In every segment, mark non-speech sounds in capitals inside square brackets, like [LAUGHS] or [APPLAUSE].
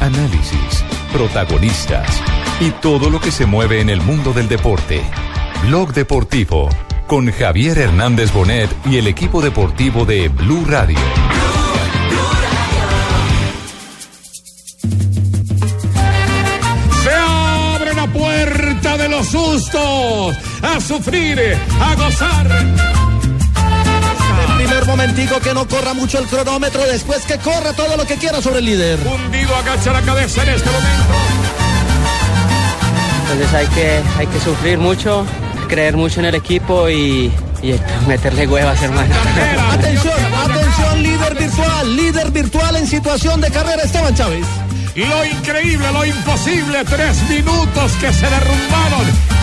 Análisis, protagonistas y todo lo que se mueve en el mundo del deporte. Blog Deportivo con Javier Hernández Bonet y el equipo deportivo de Blue Radio. Se abre la puerta de los sustos, a sufrir, a gozar. Primer momentico que no corra mucho el cronómetro, después que corra todo lo que quiera sobre el líder. Hundido agacha la cabeza en este momento. Entonces hay que, hay que sufrir mucho, creer mucho en el equipo y, y meterle huevas, hermano. Atención, atención, líder virtual, líder virtual en situación de carrera, Esteban Chávez. Lo increíble, lo imposible, tres minutos que se derrumbaron.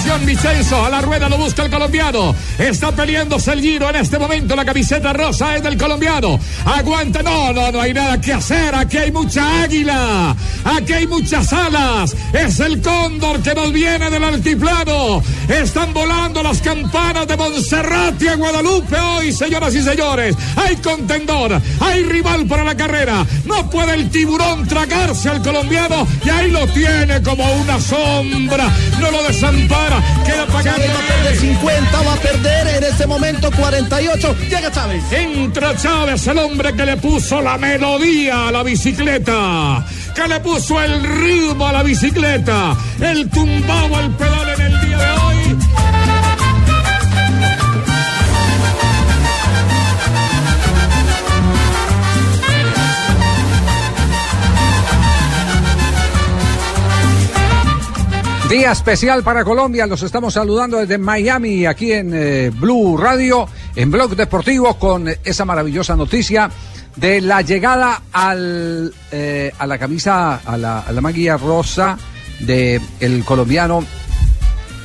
Atención, Vicenzo, a la rueda lo busca el colombiano. Está peleándose el giro en este momento, la camiseta rosa es del colombiano. Aguanta, no, no, no hay nada que hacer, aquí hay mucha águila, aquí hay muchas alas. Es el cóndor que nos viene del altiplano. Están volando las campanas de Monserrat y a Guadalupe hoy, señoras y señores. Hay contendor, hay rival para la carrera. No puede el tiburón tragarse al colombiano y ahí lo tiene como una sombra. No lo desampara, queda pagando. Chávez va a perder 50, va a perder en este momento 48. Llega Chávez. Entra Chávez, el hombre que le puso la melodía a la bicicleta, que le puso el ritmo a la bicicleta, el tumbado al pedal Día especial para Colombia, los estamos saludando desde Miami, aquí en eh, Blue Radio, en Blog Deportivo, con esa maravillosa noticia de la llegada al, eh, a la camisa, a la, a la maguilla rosa del el colombiano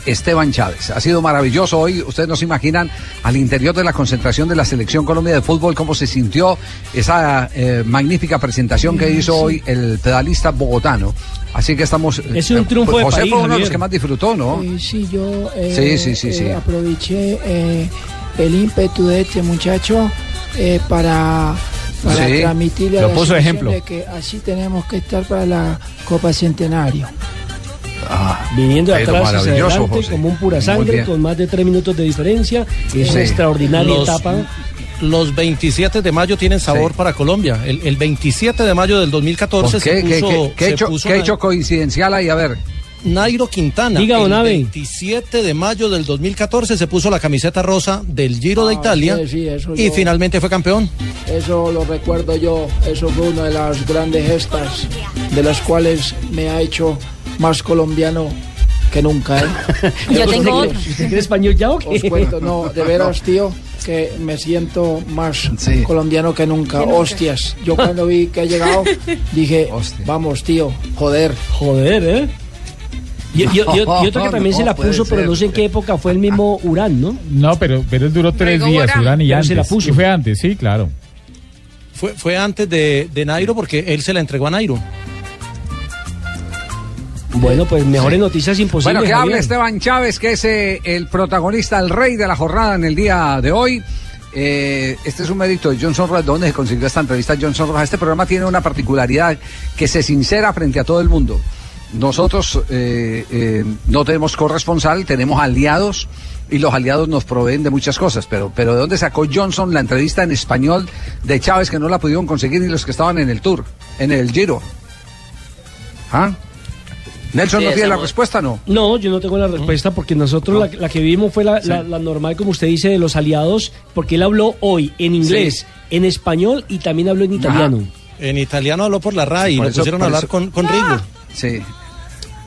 Esteban Chávez. Ha sido maravilloso hoy. Ustedes no se imaginan al interior de la concentración de la Selección Colombia de Fútbol cómo se sintió esa eh, magnífica presentación que hizo hoy el pedalista bogotano. Así que estamos. Es un eh, triunfo de José país, fue uno de los que más disfrutó, ¿no? Eh, sí, yo eh, Sí, sí, sí, eh, sí. aproveché eh, el ímpetu de este muchacho eh, para, para Sí, transmitirle a la de ejemplo. de que así tenemos que estar para la Copa Centenario. Ah, Viniendo de atrás hacia adelante José. como un pura sangre, con más de tres minutos de diferencia. Es Sí. una extraordinaria Los- etapa. Los 27 de mayo tienen sabor Sí. para Colombia. El, el 27 de mayo del ¿Por 2014 qué? se ¿Qué, puso, qué- qué se hecho, puso qué la- hecho coincidencial ahí? A ver. Nairo Quintana. Diga, el don Abe. 27 de mayo del 2014 se puso la camiseta rosa del Giro de Ah, Italia sí, sí, y yo- finalmente fue campeón. Eso lo recuerdo yo, eso fue una de las grandes gestas de las cuales me ha hecho más colombiano que nunca. ¿eh? [LAUGHS] Yo tengo otro. [LAUGHS] ¿Usted cree español ya o qué? Os cuento, no, de veras, [LAUGHS] tío, que me siento más Sí. colombiano que nunca. Hostias, yo cuando vi que ha llegado [LAUGHS] dije, Hostia. vamos, tío, joder. Joder, ¿eh? Y, y- y- y otro que [LAUGHS] también No se la puso, pero ser. no sé en qué época fue el mismo Urán, ¿no? No, pero, pero él duró tres días, Urán. Urán, y antes. se la puso. Y fue antes, sí, claro. Fue, fue antes de, de Nairo porque él se la entregó a Nairo. Bueno, pues mejores noticias imposibles. Bueno, que hable Esteban Chávez, que es eh, el protagonista, el rey de la jornada en el día de hoy. Eh, este es un mérito de Johnson Rojas. ¿Dónde se consiguió esta entrevista Johnson Rojas? Este programa tiene una particularidad que se sincera frente a todo el mundo. Nosotros eh, eh, no tenemos corresponsal, tenemos aliados y los aliados nos proveen de muchas cosas. Pero, pero ¿de dónde sacó Johnson la entrevista en español de Chávez que no la pudieron conseguir ni los que estaban en el tour, en el Giro? ¿Ah? Nelson Sí, no tiene la respuesta, ¿no? No, yo no tengo la respuesta porque nosotros la, la que vimos fue la, la- la normal, como usted dice, de los aliados, porque él habló hoy en inglés, en español y también habló en italiano. En italiano habló por la RAI y Por lo eso- pusieron a hablar eso- con, con Rigo. Sí.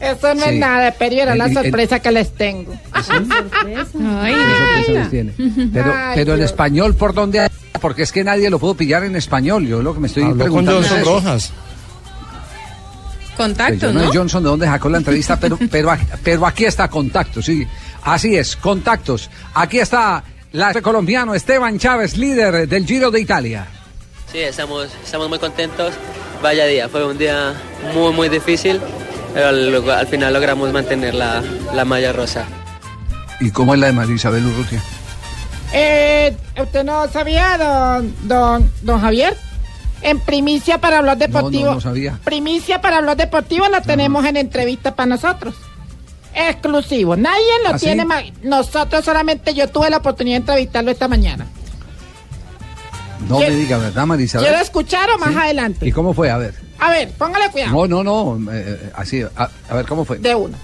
Esto no Sí. es nada, pero era El- la el- sorpresa que les tengo. [LAUGHS] Ay, Qué sorpresa les tiene. Pero, Ay, pero en Dios. español, ¿por dónde Porque es que nadie lo pudo pillar en español. Yo lo que me estoy Habló con preguntando Johnson es eso. Pues Contacto, yo no ¿no? Johnson de dónde sacó la entrevista, pero, [LAUGHS] pero, pero aquí está contacto, sí. Así es, contactos. Aquí está la colombiano Esteban Chávez, líder del Giro de Italia. Sí, estamos, estamos muy contentos. Vaya día, fue un día muy, muy difícil, pero al, al final logramos mantener la, la malla rosa. ¿Y cómo es la de María Isabel Urrutia? Eh, ¿Usted no sabía, don, don, don Javier? En primicia para hablar deportivo. No, no, no sabía. Primicia para hablar deportivo la tenemos en entrevista para nosotros. Exclusivo. Nadie lo ¿Ah, sí? tiene más. Nosotros solamente yo tuve la oportunidad de entrevistarlo esta mañana. No me ¿Quiere- diga, ¿verdad, María Isabel? ¿Quiero escuchar o más adelante? ¿Y cómo fue? A ver. A ver, póngale cuidado. No, no, no, eh, así, a, a ver cómo fue. De una.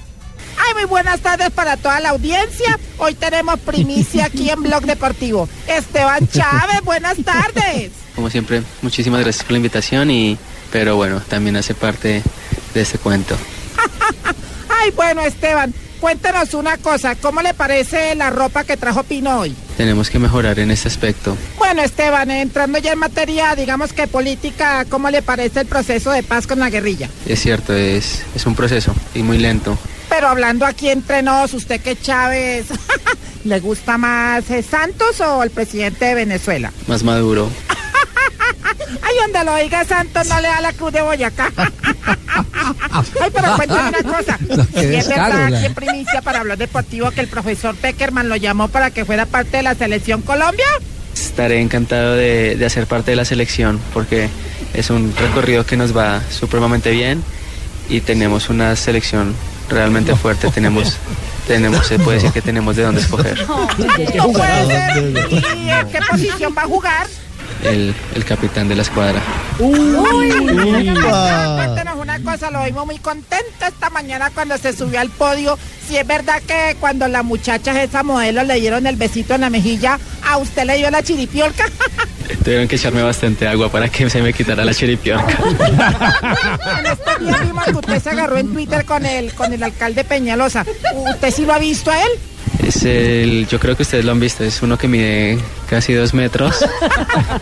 Ay, muy buenas tardes para toda la audiencia. Hoy tenemos primicia aquí en Blog Deportivo. Esteban Chávez, buenas tardes. Como siempre, muchísimas gracias por la invitación, y, pero bueno, también hace parte de este cuento. [LAUGHS] Ay, bueno, Esteban, cuéntanos una cosa. ¿Cómo le parece la ropa que trajo Pino hoy? Tenemos que mejorar en este aspecto. Bueno, Esteban, entrando ya en materia, digamos que política, ¿cómo le parece el proceso de paz con la guerrilla? Es cierto, es, es un proceso y muy lento. Pero hablando aquí entre nos, ¿usted que Chávez [LAUGHS] le gusta más eh, Santos o el presidente de Venezuela? Más maduro. [LAUGHS] Ay, donde lo diga Santos no le da la cruz de Boyacá. [LAUGHS] Ay, pero cuéntame una cosa. [LAUGHS] No, qué es descaro, verdad aquí en primicia para hablar deportivo que el profesor Peckerman lo llamó para que fuera parte de la selección Colombia. Estaré encantado de, de hacer parte de la selección porque es un recorrido que nos va supremamente bien y tenemos una selección realmente fuerte. Tenemos, tenemos, se puede decir que tenemos de dónde escoger. No [LAUGHS] puede ser. ¿Y en qué posición va a jugar? El, el capitán de la escuadra. Uy, Upa. cuéntenos una cosa, lo vimos muy contento esta mañana cuando se subió al podio. Si es verdad que cuando las muchachas, esa modelo, le dieron el besito en la mejilla, a usted le dio la chiripiolca. [LAUGHS] Tuvieron que echarme bastante agua para que se me quitara la chiripiorca. En vimos que usted se agarró en Twitter con el, con el alcalde Peñalosa. ¿Usted sí lo ha visto a él? Es el, yo creo que ustedes lo han visto, es uno que mide casi dos metros. [LAUGHS]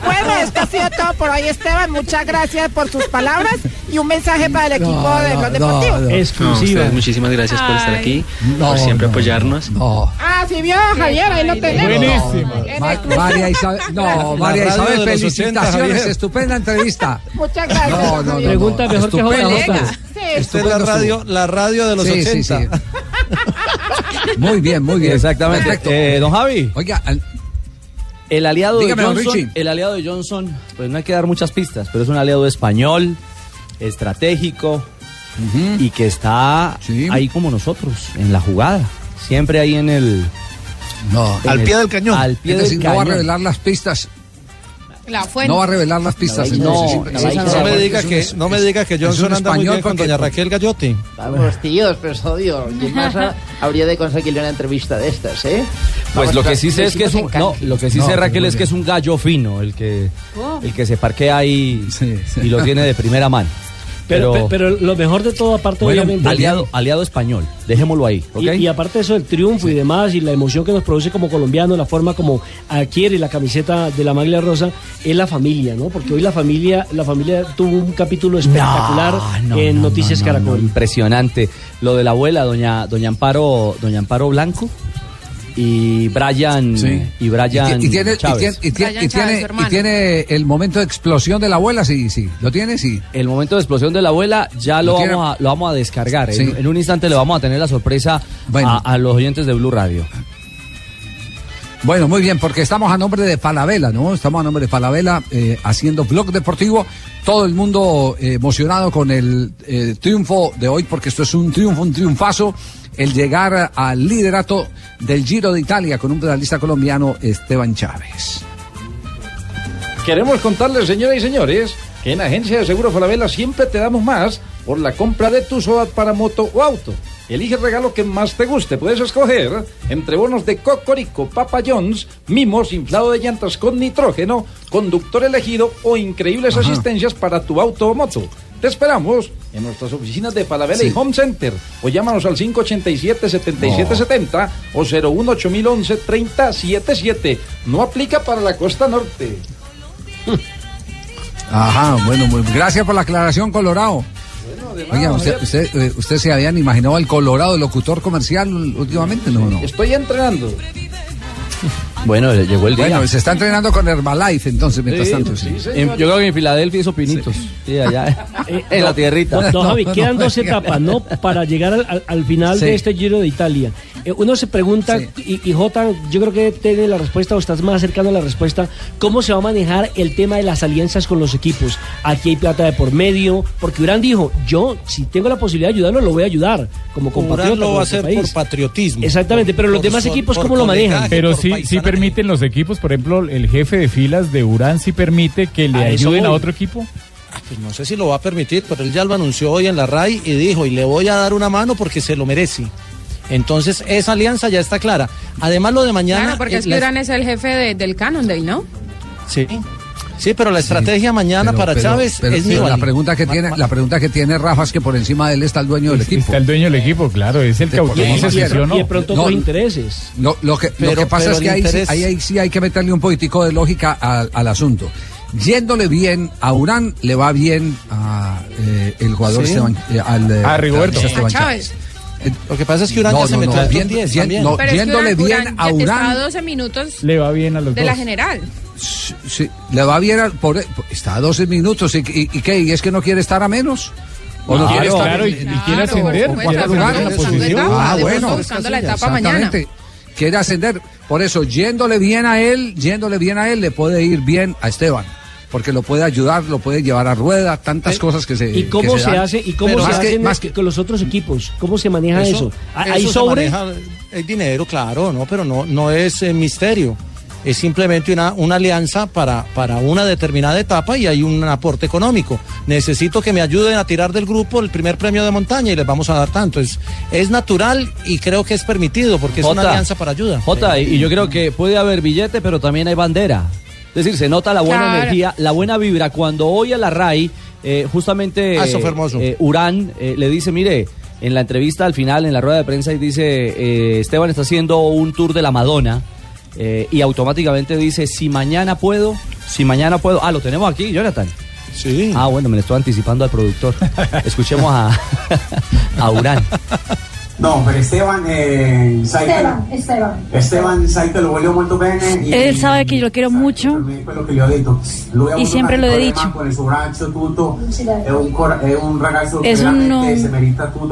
Bueno, esto ha sido todo por hoy, Esteban. Muchas gracias por sus palabras y un mensaje para el equipo No, de los no, deportivos. no. No, Exclusiva. muchísimas gracias por estar aquí, No, por siempre no, apoyarnos. No. Ah, sí vio, Javier, ahí lo tenemos. Buenísimo. En Ma-. María Isabel, no, [LAUGHS] María Isabel, de los 80, felicitaciones, estupenda entrevista. [LAUGHS] Muchas gracias. No, no, no, Javier. Pregunta mejor que. Sí, Esta es la radio, la radio de los Sí, sí, 80. sí. Muy bien, muy bien. Exactamente. Perfecto. Eh, don Javi, Oiga, al- el aliado Dígame, de Johnson, el aliado de Johnson, pues no hay que dar muchas pistas, pero es un aliado español, estratégico y que está Sí. ahí como nosotros, en la jugada, siempre ahí en el no, en Al el- pie del cañón. Al pie es del decir, no va a cañón. revelar las pistas. La fuente. No va a revelar las pistas. No, entonces, no, me diga que, no me diga que es un Johnson anda muy bien con doña Raquel Gallotti. Vamos, tíos, pero odio. [LAUGHS] ¿Quién más ha- habría de conseguirle una entrevista de estas, eh? Pues Vamos, lo que sí sé es que es un, no, lo que sí No, sé Raquel es que es un gallo fino, el que Oh. el que se parquea ahí Sí, sí. y lo tiene de primera mano. Pero, Pero, pero, lo mejor de todo, aparte, bueno, obviamente. aliado, aliado español, dejémoslo ahí, ¿ok? Y, y aparte eso, el triunfo y demás, y la emoción que nos produce como colombiano, la forma como adquiere la camiseta de la Maglia Rosa, es la familia, ¿no? Porque hoy la familia, la familia tuvo un capítulo espectacular No, no, en no, Noticias no, no, Caracol. impresionante. Lo de la abuela, doña, doña Amparo, doña Amparo Blanco y Brian Sí. y Brian Y tiene, y tiene, el momento de explosión de la abuela, sí, sí. ¿Lo tiene? Sí. El momento de explosión de la abuela ya lo, vamos, a, lo vamos a descargar. En- un instante le vamos a tener la sorpresa Bueno. a, a los oyentes de Blue Radio. Bueno, muy bien, porque estamos a nombre de Falabella, ¿no? Estamos a nombre de Falabella eh, haciendo blog deportivo. Todo el mundo eh, emocionado con el eh, triunfo de hoy, porque esto es un triunfo, un triunfazo. El llegar al liderato del Giro de Italia con un pedalista colombiano, Esteban Chávez. Queremos contarles, señoras y señores, que en Agencia de Seguro Falabella siempre te damos más por la compra de tu SOAT para moto o auto. Elige el regalo que más te guste. Puedes escoger entre bonos de Cocorico, Papa John's, mimos, inflado de llantas con nitrógeno, conductor elegido o increíbles Ajá. asistencias para tu auto o moto. Te esperamos en nuestras oficinas de Falabella Sí. y Home Center o llámanos al 587-7770 o 018 3077 No aplica para la costa norte. Ajá, bueno, muy, gracias por la aclaración, Colorado. Oiga, usted, usted, eh, usted se habían imaginado al Colorado, locutor comercial últimamente, ¿no? no. Estoy entrenando. Bueno, llegó el día. Bueno, se está entrenando con Herbalife entonces, mientras Sí, tanto. Sí. En- yo creo que en Filadelfia hizo pinitos. Sí, allá. [LAUGHS] en la tierrita. Don, don Javi, no, quedan no, dos no. etapas, ¿no? Para llegar al, al- al final Sí. de este Giro de Italia. Eh, uno se pregunta, y, y Jota, yo creo que tiene la respuesta o estás más cercano a la respuesta, ¿cómo se va a manejar el tema de las alianzas con los equipos? Aquí hay plata de por medio, porque Urán dijo, yo si tengo la posibilidad de ayudarlo, lo voy a ayudar, como compatriota. Urán lo va a nuestro hacer por país. patriotismo. Exactamente, pero los Por demás equipos, por ¿cómo lo manejan? Pero por sí, sí paisanaje. Permiten los equipos, por ejemplo, el jefe de filas de Urán sí permite que le A ayuden a otro equipo. Pues no sé si lo va a permitir, pero él ya lo anunció hoy en la RAI y dijo, y le voy a dar una mano porque se lo merece. Entonces, esa alianza ya está clara. Además, lo de mañana... Claro, porque es que la- Urán es el jefe de- del Cannondale, ¿no? Sí. Sí, pero la estrategia mañana Pero- para pero- Chávez pero- es pero la Nibali. pregunta que tiene, la pregunta que tiene Rafa es que por encima de él está el dueño del equipo. Está el dueño del equipo, claro, es el que autoriza y- si y- sí o no. Y de pronto No, intereses. No, lo que, lo que pasa es que ahí, sí- interés- ahí, ahí sí hay que meterle un poquitico de lógica al, al asunto. Yéndole bien a Urán, le va bien a eh, el jugador Sí. Esteban, eh, al, eh, A Rigoberto. A Chávez. Lo que pasa es que Urán No, ya se no, metió no, bien- 10 bien- también. no, Pero es que yéndole Urán, bien Urán a Urán. a 12 minutos Le va bien a los de dos. la general. Sí, le va bien, al- está a 12 minutos. ¿Y, y, y qué? ¿Y es que no quiere estar a menos? ¿O no quiere Claro. estar y, y quiere ascender? Pues, ¿Quiere en la buscando posición? etapa, Ah, bueno. buscando la etapa mañana. Exactamente. Quiere ascender. Por eso, yéndole bien a él, yéndole bien a él, le puede ir bien a Esteban. Porque lo puede ayudar, lo puede llevar a rueda, tantas cosas que se ¿Y cómo que se hace? ¿Y cómo Pero se más hace que- en- más que- con los otros equipos? ¿Cómo se maneja eso? ¿Hay eso se sobre? maneja el dinero, claro, no, pero no, no es eh, misterio. Es simplemente una, una alianza para, para una determinada etapa y hay un aporte económico. Necesito que me ayuden a tirar del grupo el primer premio de montaña y les vamos a dar tanto. Es, es natural y creo que es permitido porque es una alianza para ayuda. Jota, y y yo creo que puede haber billete, pero también hay bandera. Es decir, se nota la buena Claro. energía, la buena vibra. Cuando hoy a la RAI, eh, justamente Ah, eso fue hermoso. eh, Urán eh, le dice, mire, en la entrevista al final, en la rueda de prensa, y dice, eh, Esteban está haciendo un tour de la Madonna, eh, y automáticamente dice, si mañana puedo, si mañana puedo. Ah, lo tenemos aquí, Jonathan. Sí. Ah, bueno, me le estoy anticipando al productor. Escuchemos a, [LAUGHS] a Urán. No, per Esteban, eh, Esteban, Esteban. Lo voglio molto bene. e- Él sabe que yo lo quiero mucho y siempre lo he dicho. con il suo braccio, tutto. Un, cor- è un ragazzo Es un, tutto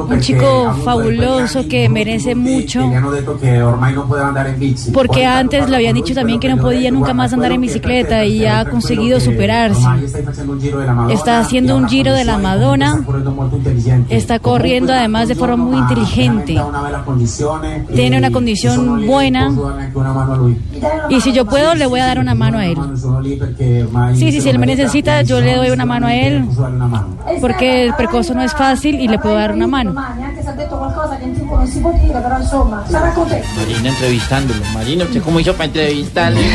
un chico fabuloso que merece mucho porque antes le habían dicho también que no podía nunca más andar en bicicleta y ya ha conseguido superarse. Está haciendo ha un giro de la Madonna. Está corriendo además de forma muy inteligente. Tiene una condición buena. Y si yo puedo, le voy a dar una mano a él. Sí, sí, si él me necesita, yo le doy una mano a él. Porque el percoso no es fácil y le puedo dar una mano. Marina entrevistándolo. Marina, ¿usted cómo hizo para entrevistarle? [LAUGHS]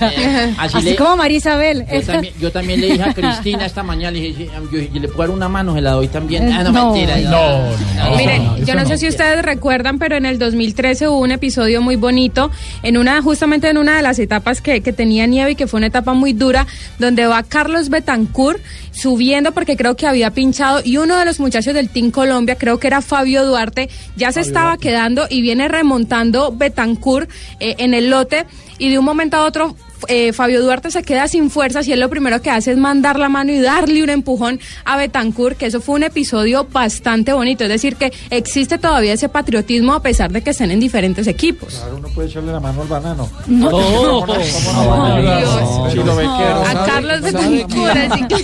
Eh, así Así le- como María Isabel. Yo también, yo también le dije a Cristina esta mañana, le dije, yo, yo le puedo dar una mano, se la doy también. Ah, no, No. mentira. No, no, Miren, no, yo no. sé si ustedes recuerdan, pero en el 2013 hubo un episodio muy bonito, en una, justamente en una de las etapas que, que tenía nieve y que fue una etapa muy dura, donde va Carlos Betancourt subiendo porque creo que había pinchado y uno de los muchachos del Team Colombia, creo que era Fabio Duarte, ya se estaba quedando y viene remontando Betancourt eh, en el lote y de un momento a otro eh, Fabio Duarte se queda sin fuerzas y él lo primero que hace es mandar la mano y darle un empujón a Betancourt, que eso fue un episodio bastante bonito. Es decir, que existe todavía ese patriotismo a pesar de que estén en diferentes equipos. Claro, uno puede echarle la mano al banano. No. ¿Cómo no? ¿Cómo no? A ¿sabe- Carlos Betancourt.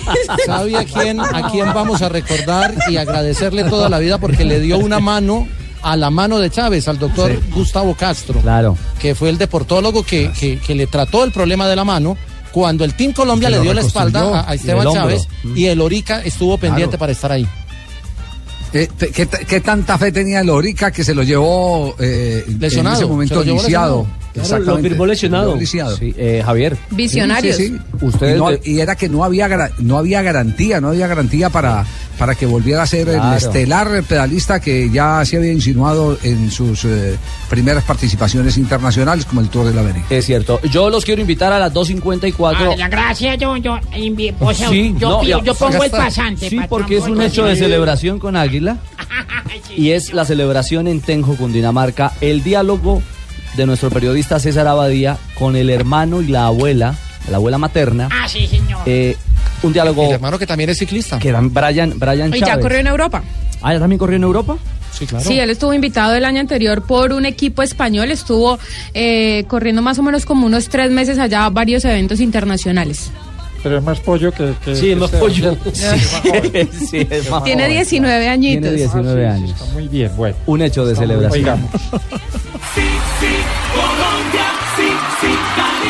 ¿Sabe a quién, a quién vamos a recordar y agradecerle toda la vida porque le dio una mano a la mano de Chávez, al doctor Gustavo Castro, Claro. que fue el deportólogo que, que- que le trató el problema de la mano cuando el Team Colombia le dio la espalda a, Esteban. Chávez y el Orica estuvo pendiente Claro. para estar ahí. Eh, ¿Qué, qué tanta fe tenía el Orica que se lo llevó eh, Lesionado, en ese momento se Exactamente. lo firmó lesionado. Lo. Sí, eh, Javier. Visionarios. Sí, sí, sí. Ustedes y, no- de- y era que no había no había garantía, no había garantía para, para que volviera a ser el Claro. estelar pedalista que ya se había insinuado en sus eh, primeras participaciones internacionales como el Tour de la América. Es cierto. Yo los quiero invitar a las 2.54. Ah, gracias, yo, yo, o sea, Sí, yo, no, yo, pongo el pasante. Sí, porque es un hecho de celebración con Águila. [LAUGHS] Y es la celebración en Tenjo, Cundinamarca. El diálogo de nuestro periodista César Abadía con el hermano y la abuela, la abuela materna. Ah, sí, señor. Eh, un diálogo. El hermano que también es ciclista. Que era Brian, Brian Y ya corrió en Europa. Ah, ¿ya también corrió en Europa? Sí, claro. Sí, él estuvo invitado el año anterior por un equipo español, estuvo eh, corriendo más o menos como unos tres meses allá varios eventos internacionales. Pero es más pollo que. que Sí, es más que pollo. [LAUGHS] sí, es más Tiene joven. 19 añitos. Tiene 19 años. Está muy bien, bueno. Un hecho de celebración. Oigamos.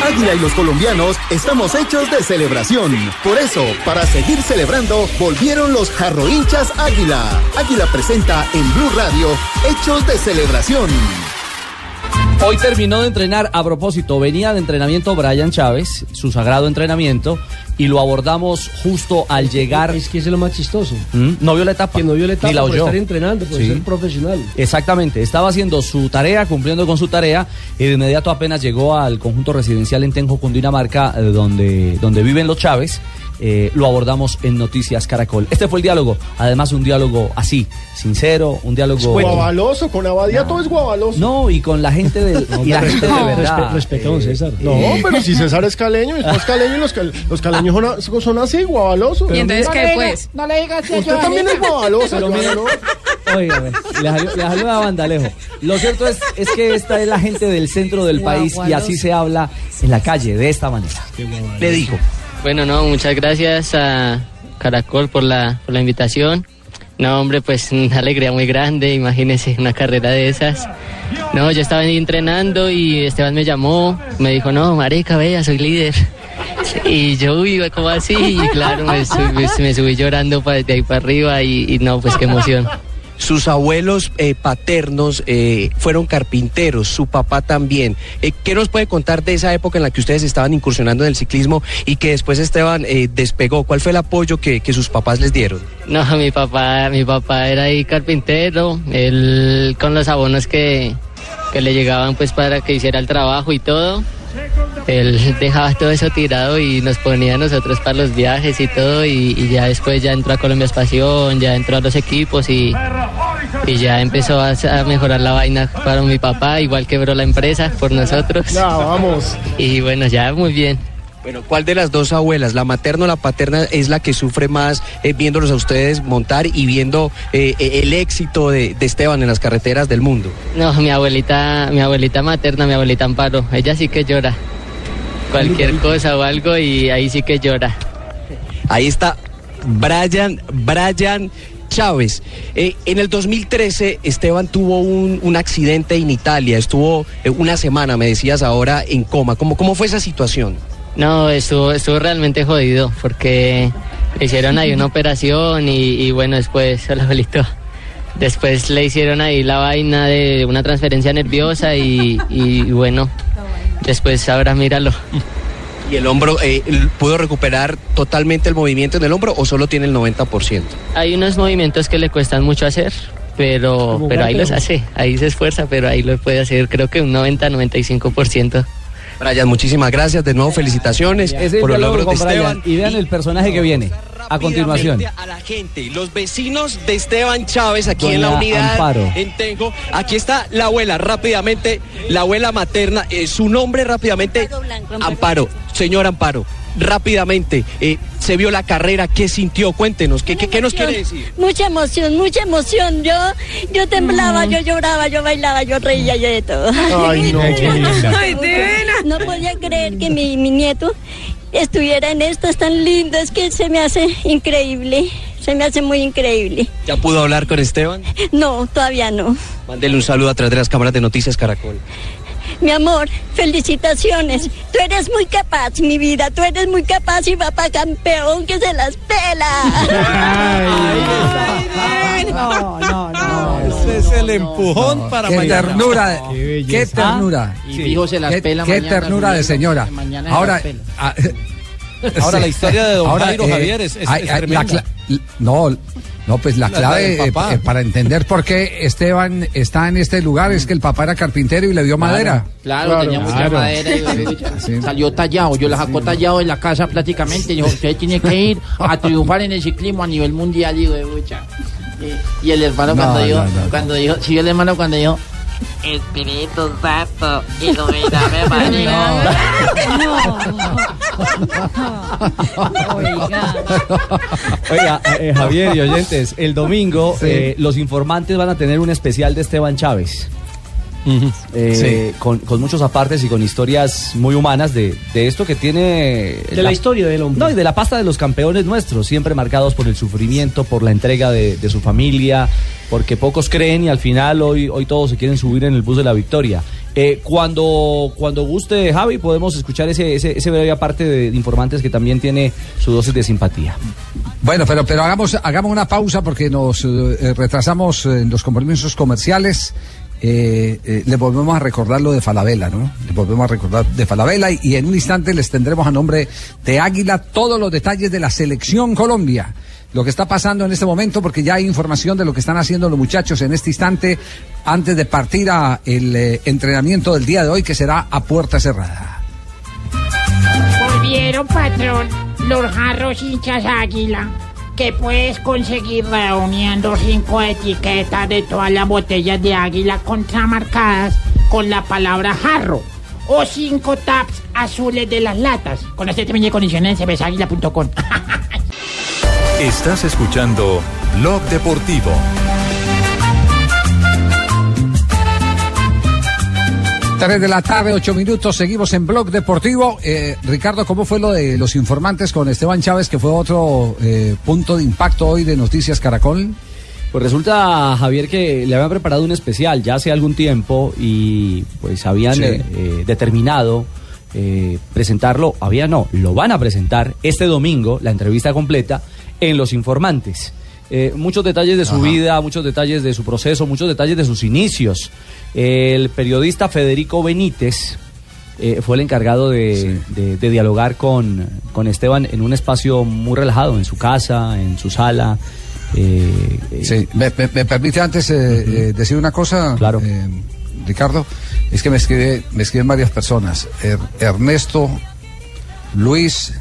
Águila y los colombianos estamos hechos de celebración. Por eso, para seguir celebrando, volvieron los jarro hinchas Águila. Águila presenta en Blue Radio Hechos de Celebración. Hoy terminó de entrenar, a propósito, venía de entrenamiento Brian Chávez, su sagrado entrenamiento, y lo abordamos justo al llegar. Es que es lo más chistoso. ¿Mm? No vio la etapa. Que no vio la etapa Ni la por oyó. estar entrenando, por Sí. ser profesional. Exactamente, estaba haciendo su tarea, cumpliendo con su tarea, y de inmediato apenas llegó al conjunto residencial en Tenjo, Cundinamarca, eh, donde, donde viven los Chávez. Eh, lo abordamos en Noticias Caracol. Este fue el diálogo, además un diálogo así, sincero, un diálogo... Guavaloso, con Abadía todo es guavaloso. No, y con la gente del... y la gente de verdad. Respetamos, César. No, pero si César es caleño, y es caleño y los, cal- los caleños son, así, guavalosos. ¿Y entonces no qué, pues? No le digas Usted también es guavaloso, Pero Johanna, mire, ¿no? Óigame, le salió, le salió a Bandalejo. Lo cierto es, es que esta es la gente del centro del país y así se habla en la calle, de esta manera. Le digo. Bueno, no, muchas gracias a Caracol por la, por la invitación. No, hombre, pues [LAUGHS] una alegría muy grande, imagínese una carrera de esas. No, yo estaba entrenando y Esteban me llamó, me dijo, no, marica, vea, soy líder. [LAUGHS] Y yo, uy, ¿cómo así? Y claro, me, sub- me- me subí llorando pa- de ahí para arriba y, y no, pues qué emoción. Sus abuelos eh, paternos eh, fueron carpinteros, su papá también. Eh, ¿Qué nos puede contar de esa época en la que ustedes estaban incursionando en el ciclismo y que después Esteban eh, despegó? ¿Cuál fue el apoyo que, que sus papás les dieron? No, [LAUGHS] mi papá, mi papá era ahí carpintero, él con los abonos que, que le llegaban pues para que hiciera el trabajo y todo. Él dejaba todo eso tirado y nos ponía a nosotros para los viajes y todo y, y ya después ya entró a Colombia Espación, ya entró a los equipos y, y ya empezó a, a mejorar la vaina para mi papá, igual quebró la empresa por nosotros. Ya, vamos. Y bueno, ya muy bien. Bueno, ¿cuál de las dos abuelas, la materna o la paterna, es la que sufre más eh, viéndolos a ustedes montar y viendo eh, eh, el éxito de, de Esteban en las carreteras del mundo? No, mi abuelita, mi abuelita materna, mi abuelita Amparo, ella sí que llora. Cualquier cosa o algo y ahí sí que llora. Ahí está Brian, Brian Chávez. Eh, en el 2013 Esteban tuvo un, un accidente en Italia, estuvo eh, una semana, me decías ahora, en coma. ¿Cómo, cómo fue esa situación? No, estuvo, estuvo realmente jodido porque hicieron ahí una operación y, y bueno, después, [LAUGHS] hola abuelito, después le hicieron ahí la vaina de una transferencia nerviosa y, y bueno, después ahora míralo. ¿Y el hombro eh, pudo recuperar totalmente el movimiento en el hombro o solo tiene el 90%? Hay unos movimientos que le cuestan mucho hacer, pero, pero ahí los hace, ahí se esfuerza, pero ahí lo puede hacer creo que un 90-95%. Brian, muchísimas gracias, de nuevo felicitaciones Ese por los logros de con Brian. Esteban. Y vean el personaje que viene a continuación. A la gente, los vecinos de Esteban Chávez aquí en la unidad Amparo. en Tengo. Aquí está la abuela, rápidamente, la abuela materna, eh, su nombre rápidamente, Amparo, señor Amparo, rápidamente, eh, se vio la carrera, ¿qué sintió? Cuéntenos, ¿qué, qué, qué nos quiere decir? Mucha emoción, mucha emoción. Yo, yo temblaba, yo lloraba, yo bailaba, yo reía, yo de todo. Ay, no. Ay, No podía creer que mi, mi nieto estuviera en esto, es tan lindo, es que se me hace increíble, se me hace muy increíble. ¿Ya pudo hablar con Esteban? No, todavía no. Mándele un saludo a través de las cámaras de Noticias Caracol. Mi amor, felicitaciones. Tú eres muy capaz, mi vida. Tú eres muy capaz y papá campeón que se las pela. No, no, no. Ese es el empujón para Qué mañana. ternura, Qué qué, belleza. ternura. Y fijo se las qué, pela qué mañana, ternura de señora. mañana se [LAUGHS] Ahora, ah, la historia de don Ahora, Jairo eh, Javier es, es- ay, es la no, no, pues la La- la clave eh, eh, para entender por qué Esteban está en este lugar es que el papá era carpintero y le dio madera. Claro, tenía mucha madera y salió tallado. Yo la sacó tallado en la casa prácticamente. Dijo, usted tiene que ir a triunfar en el ciclismo a nivel mundial. Y, y el hermano No, cuando dijo, no, no, no. cuando dijo, sí, el hermano cuando dijo, Espíritu Santo, ilumíname [LAUGHS] María. [LAUGHS] Oiga, eh, Javier y oyentes, el domingo eh, los informantes van a tener un especial de Esteban Chávez. Eh, con, con muchos apartes y con historias muy humanas de, de esto que tiene... De la historia del hombre. No, y de la pasta de los campeones nuestros, siempre marcados por el sufrimiento, por la entrega de, de su familia, porque pocos creen y al final hoy, hoy todos se quieren subir en el bus de la victoria. Eh, cuando, cuando guste, Javi, podemos escuchar ese, ese, ese breve aparte de, de informantes que también tiene su dosis de simpatía. Bueno, pero, pero hagamos, hagamos una pausa porque nos eh, retrasamos en los compromisos comerciales. Eh, eh, le volvemos a recordar lo de Falabella, ¿no? Le volvemos a recordar de Falabella y, y en un instante les tendremos a nombre de Águila todos los detalles de la selección Colombia. Lo que está pasando en este momento, porque ya hay información de lo que están haciendo los muchachos en este instante antes de partir a el eh, entrenamiento del día de hoy, que será a puerta cerrada. Volvieron, patrón, los jarros hinchas águila, que puedes conseguir reuniendo cinco etiquetas de todas las botellas de águila contramarcadas con la palabra jarro. O cinco taps azules de las latas. Con este término de condiciones en cervezaáguila.com. [LAUGHS] Estás escuchando Blog Deportivo. Tres de la tarde, ocho minutos, seguimos en Blog Deportivo. Eh, Ricardo, ¿cómo fue lo de los informantes con Esteban Chávez, que fue otro eh, punto de impacto hoy de Noticias Caracol? Pues resulta, Javier, que le habían preparado un especial ya hace algún tiempo y pues habían Sí. eh, determinado presentarlo, había no, lo van a presentar este domingo, la entrevista completa, en Los Informantes. Eh, muchos detalles de su vida, muchos detalles de su proceso, muchos detalles de sus inicios. El periodista Federico Benítez eh, fue el encargado de, de- de dialogar con, con Esteban en un espacio muy relajado, en su casa, en su sala. eh, Sí, me, me- me permite antes decir una cosa, Claro. Ricardo. Es que me escribe, me escriben varias personas. Er- Ernesto, Luis,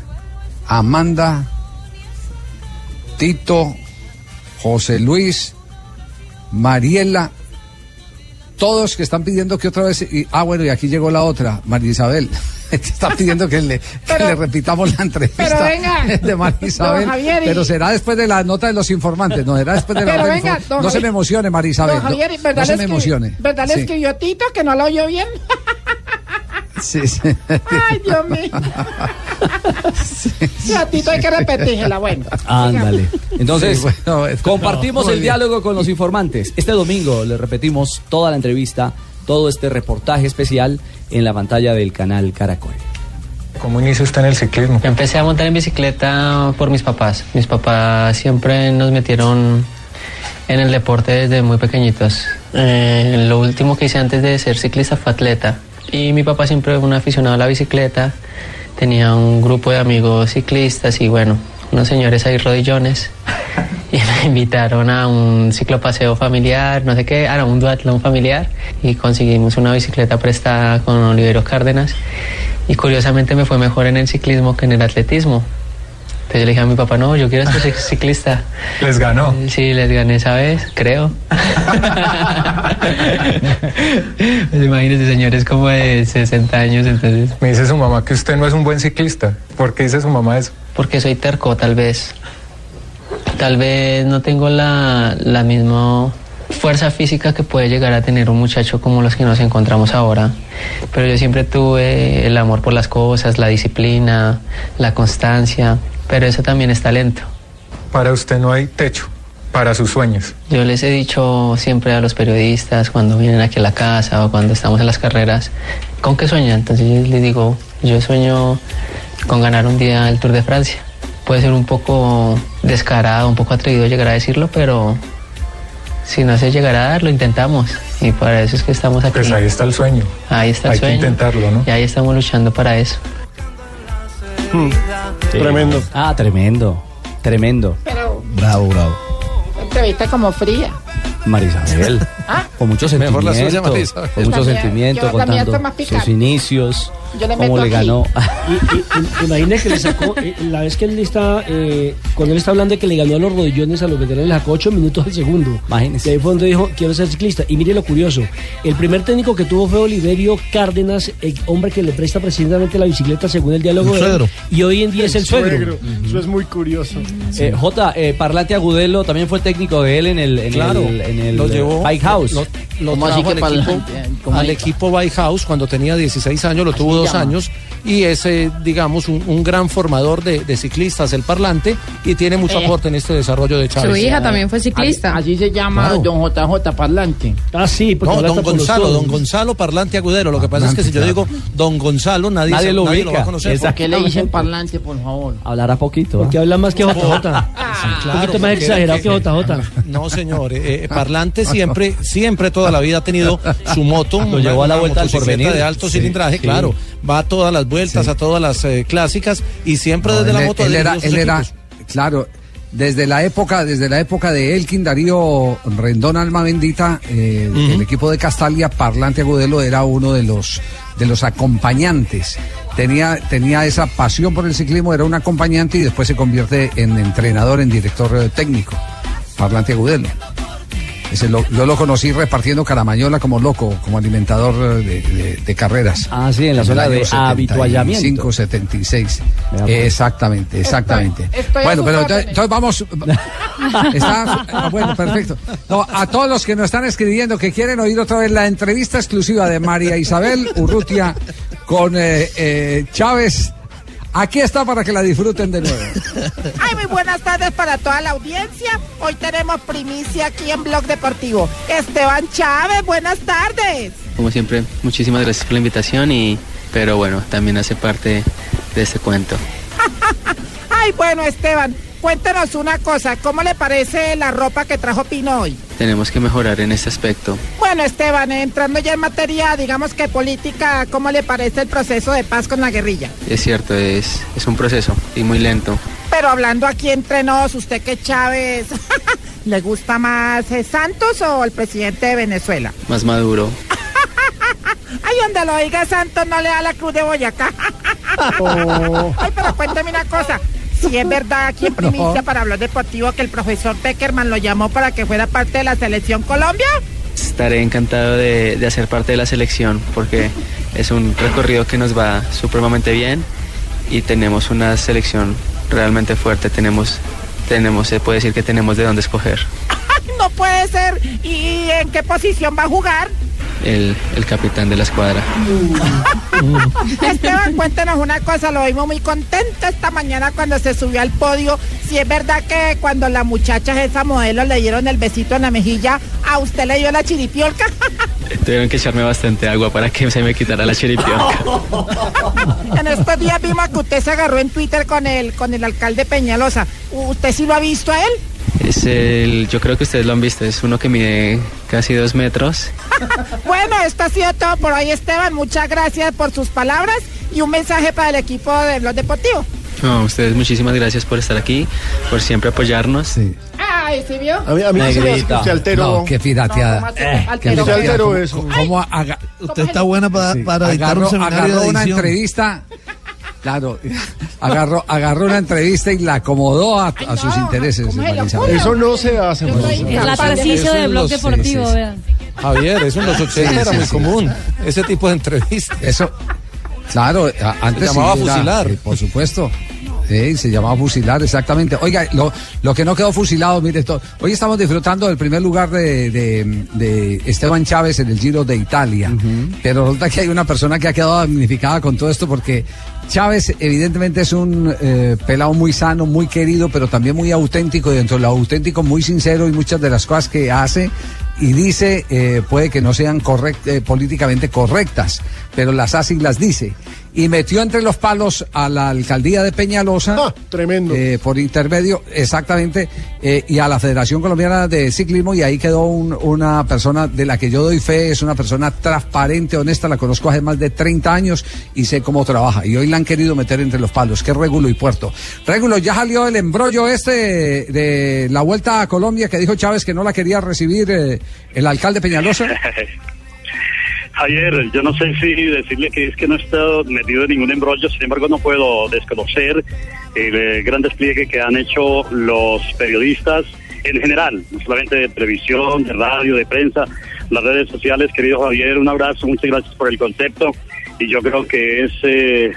Amanda, Tito, José Luis, Mariela, todos que están pidiendo que otra vez. y- ah, bueno, y aquí llegó la otra, María Isabel. [LAUGHS] Está pidiendo que le, que repitamos la entrevista pero venga, [LAUGHS] de María Isabel. y- pero será después de la nota de los informantes, no será después de la nota venga, No se me emocione, María Isabel. Javier, no, ¿verdad no se me emocione. ¿Verdad Sí. escribió Tito que no lo oyó bien? Sí, sí. [LAUGHS] Ay, Dios mío. Sí, a Tito hay que repetírsela, bueno. Ándale. Entonces, Sí, bueno, compartimos muy el bien. diálogo con los informantes. Este domingo le repetimos toda la entrevista, todo este reportaje especial en la pantalla del canal Caracol. ¿Cómo inició usted en el ciclismo? Empecé a montar en bicicleta por mis papás. Mis papás siempre nos metieron en el deporte desde muy pequeñitos. Eh, lo último que hice antes de ser ciclista fue atleta. Y mi papá siempre fue un aficionado a la bicicleta. Tenía un grupo de amigos ciclistas y bueno, unos señores ahí rodillones. [LAUGHS] Y me invitaron a un ciclopaseo familiar, no sé qué, a un duatlón familiar. Y conseguimos una bicicleta prestada con Olivero Cárdenas. Y curiosamente me fue mejor en el ciclismo que en el atletismo. Entonces yo le dije a mi papá, no, yo quiero ser cic- [LAUGHS] ciclista. ¿Les ganó? Sí, les gané esa vez, creo. [LAUGHS] pues imagínense, señores como de 60 años, entonces... Me dice su mamá que usted no es un buen ciclista. ¿Por qué dice su mamá eso? Porque soy terco, tal vez. Tal vez no tengo la, la misma fuerza física que puede llegar a tener un muchacho como los que nos encontramos ahora. Pero yo siempre tuve el amor por las cosas, la disciplina, la constancia. Pero eso también es talento. Para usted no hay techo para sus sueños. Yo les he dicho siempre a los periodistas cuando vienen aquí a la casa o cuando estamos en las carreras, ¿con qué sueñan? Entonces yo les digo, yo sueño con ganar un día el Tour de Francia. Puede ser un poco descarado, un poco atrevido llegar a decirlo, pero si no se llegara a dar, lo intentamos. Y para eso es que estamos aquí. Pues ahí está el sueño. Ahí está el Hay que sueño. intentarlo, ¿no? Y ahí estamos luchando para eso. Tremendo. Ah, tremendo. Tremendo. Pero Bravo, bravo. entrevista como fría. Marisabel. [LAUGHS] ¿Ah? Con mucho Mejor la suya, sentimiento. Marisabel. Con mucho También, sentimiento, contando sus inicios. Yo le Cómo le ganó. Y, y- [LAUGHS] imagine que le sacó, eh, la vez que él está, eh, cuando él está hablando de que le ganó a los rodillones a los veteranos, le sacó 8 minutos al segundo. Imagínese. Y ahí fue donde dijo, quiero ser ciclista. Y mire lo curioso, el primer técnico que tuvo fue Oliverio Cárdenas, el hombre que le presta precisamente la bicicleta según el diálogo El de él. suegro. Y hoy en día es el suegro. Eso es muy curioso. Eh, J, eh, Parlante Agudelo también fue técnico de él en el, en Claro, el, en el lo llevó Bike House. Lo, lo ¿Cómo así trajo que al equipo, al equipo Bike House cuando tenía 16 años, lo tuvo se dos llama. años y es, eh, digamos, un, un gran formador de, de ciclistas, el parlante, y tiene mucho Eh. aporte en este desarrollo de Chávez. Su hija también fue ciclista. Así se llama Claro. don JJ Parlante. Ah, sí, porque No, don Gonzalo, don Gonzalo Parlante Agudero. Lo que pasa es que si yo digo don Gonzalo, nadie, Nadie se- lo nadie va ubica. a conocer. ¿Por qué le dicen Parlante, por favor? Hablará poquito. Porque ¿ah? habla más que JJ. un poquito más exagerado que JJ. No, señor. eh, eh, Parlante siempre, siempre toda la vida ha tenido su moto. [LAUGHS] Lo llevó a la vuelta al porvenir. de alto Sí, cilindraje, sí. claro. Va a todas las vueltas, Sí. a todas las eh, clásicas y siempre No, desde él, la moto. ha él era, él claro, desde la época, desde la época de Elkin Darío Rendón Alma Bendita, eh, el equipo de Castalia, Parlante Agudelo era uno de los de los acompañantes. Tenía, tenía esa pasión por el ciclismo, era un acompañante y después se convierte en entrenador, en director eh, técnico. Parlante Agudelo. Ese lo- yo lo conocí repartiendo caramañola como loco, como alimentador eh, de, de- de carreras. Ah, sí, en la zona de habituallamiento. 75, 76. Vea, pues. Exactamente, exactamente. estoy bueno, pero entonces, entonces vamos. [LAUGHS] Está, ah, bueno, perfecto. No, a todos los que nos están escribiendo que quieren oír otra vez la entrevista exclusiva de María Isabel Urrutia con eh, eh, Chávez. Aquí está para que la disfruten de nuevo. Ay, muy buenas tardes para toda la audiencia. Hoy tenemos primicia aquí en Blog Deportivo. Esteban Chávez, buenas tardes. Como siempre, muchísimas gracias por la invitación y pero bueno, también hace parte de este cuento. [LAUGHS] Ay, bueno, Esteban, cuéntanos una cosa. ¿Cómo le parece la ropa que trajo Pino hoy? Tenemos que mejorar en este aspecto. Bueno, Esteban, entrando ya en materia, digamos que política, ¿cómo le parece el proceso de paz con la guerrilla? Es cierto, es, es un proceso y muy lento. Pero hablando aquí entre nos, ¿usted que Chávez [LAUGHS] le gusta más eh, Santos o el presidente de Venezuela? Más maduro. [LAUGHS] Ay, donde lo diga Santos no le da la cruz de Boyacá. [LAUGHS] Ay, pero cuéntame una cosa. Si es verdad aquí en [LAUGHS] primicia para hablar deportivo que el profesor Peckerman lo llamó para que fuera parte de la selección Colombia. Estaré encantado de, de hacer parte de la selección porque es un recorrido que nos va supremamente bien y tenemos una selección realmente fuerte. Tenemos, tenemos, se puede decir que tenemos de dónde escoger. [LAUGHS] Ay, no puede ser. ¿Y en qué posición va a jugar? El, el capitán de la escuadra. [LAUGHS] Esteban, cuéntenos una cosa, lo vimos muy contento esta mañana cuando se subió al podio. Si es verdad que cuando las muchachas, esa modelo, le dieron el besito en la mejilla, a usted le dio la chiripiolca. [LAUGHS] Tuvieron que echarme bastante agua para que se me quitara la chiripiorca. [LAUGHS] en estos días vimos que usted se agarró en Twitter con el, con el alcalde Peñalosa. ¿Usted sí lo ha visto a él? Es el, yo creo que ustedes lo han visto, es uno que mide casi dos metros. [LAUGHS] Bueno, esto ha sido todo por hoy, Esteban. Muchas gracias por sus palabras y un mensaje para el equipo de Blog Deportivo. No, ustedes muchísimas gracias por estar aquí, por siempre apoyarnos. Ay, ¿sí vio? A mí, a mí se altero. No, qué pirateada. No, ¿cómo? Eh, Alteró. alteró ¿Cómo- eso. cómo aga- Usted está buena para, Sí. para agarró, un seminario agarró de una edición. entrevista. Claro, agarró, agarró una entrevista y la acomodó a, a sus intereses. Eso no se hace. Es Tarcicio eso de Blog Deportivo, sí, sí. vean. Javier, eso en los 80 Sí, era sí, muy sí. común. Ese tipo de entrevistas. Eso, claro, a- antes llamaba sí era- fusilar. eh, por supuesto. Sí, se llamaba fusilar, exactamente. Oiga, lo, lo que no quedó fusilado, mire esto. Hoy estamos disfrutando del primer lugar de, de- de Esteban Chávez en el Giro de Italia. Pero resulta que hay una persona que ha quedado damnificada con todo esto porque Chávez evidentemente es un eh, pelado muy sano, muy querido, pero también muy auténtico y dentro de lo auténtico muy sincero y muchas de las cosas que hace y dice, eh, puede que no sean correct- eh, políticamente correctas, pero las hace y las dice. Y metió entre los palos a la alcaldía de Peñalosa. tremendo. eh, por intermedio, exactamente, eh, y a la Federación Colombiana de Ciclismo, y ahí quedó un- una persona de la que yo doy fe, es una persona transparente, honesta, la conozco hace más de 30 años y sé cómo trabaja. Y hoy la han querido meter entre los palos, que es Régulo y Puerto. Régulo, ya salió el embrollo este de la vuelta a Colombia que dijo Chávez que no la quería recibir eh, el alcalde Peñalosa. [LAUGHS] Javier, yo no sé si decirle que es que no he estado metido en ningún embrollo, sin embargo no puedo desconocer el eh, gran despliegue que han hecho los periodistas en general, no solamente de televisión, de radio, de prensa, las redes sociales. Querido Javier, un abrazo, muchas gracias por el concepto y yo creo que es eh,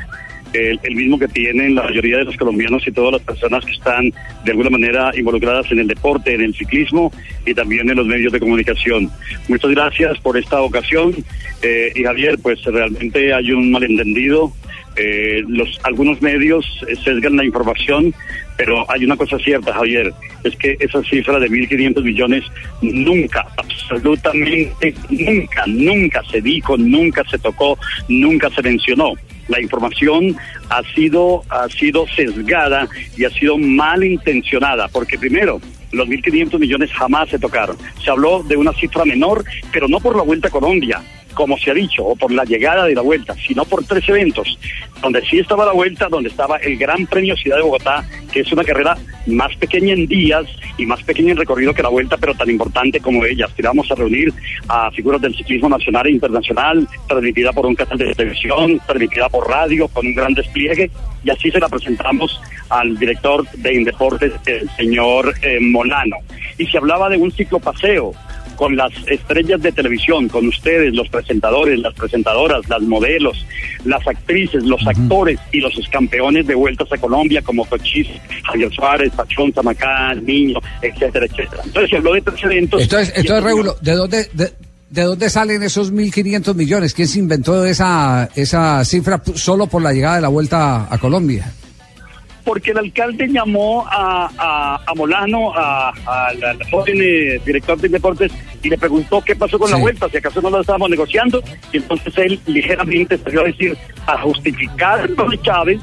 el, mismo que tienen la mayoría de los colombianos y todas las personas que están de alguna manera involucradas en el deporte, en el ciclismo y también en los medios de comunicación. Muchas gracias por esta ocasión eh, y Javier, pues realmente hay un malentendido. Eh, los algunos medios eh, sesgan la información, pero hay una cosa cierta, Javier, es que esa cifra de 1.500 millones nunca, absolutamente nunca, nunca se dijo, nunca se tocó, nunca se mencionó. La información ha sido, ha sido sesgada y ha sido malintencionada, porque primero, los 1.500 millones jamás se tocaron. Se habló de una cifra menor, pero no por la Vuelta a Colombia, como se ha dicho, o por la llegada de la Vuelta, sino por tres eventos, donde sí estaba la Vuelta, donde estaba el Gran Premio Ciudad de Bogotá, que es una carrera más pequeña en días y más pequeña en recorrido que la Vuelta, pero tan importante como ellas. Que vamos a reunir a figuras del ciclismo nacional e internacional, transmitida por un canal de televisión, transmitida por radio, con un gran despliegue, y así se la presentamos al director de Indeportes, el señor eh, Molano. Y se hablaba de un ciclopaseo con las estrellas de televisión, con ustedes, los presentadores, las presentadoras, las modelos, las actrices, los actores y los campeones de vueltas a Colombia como Cochis, Javier Suárez, Pachón, Zamacá, Niño, etcétera, etcétera. Entonces se habló de tres eventos. Entonces, entonces Régulo, ¿de dónde, de, de dónde salen esos 1.500 millones? ¿Quién se inventó esa, esa cifra solo por la llegada de la vuelta a Colombia? Porque el alcalde llamó a, a, a Molano, a- a- al joven eh, director de deportes, y le preguntó qué pasó con la vuelta, si acaso no lo estábamos negociando, y entonces él ligeramente salió a decir, para justificar lo de Chávez,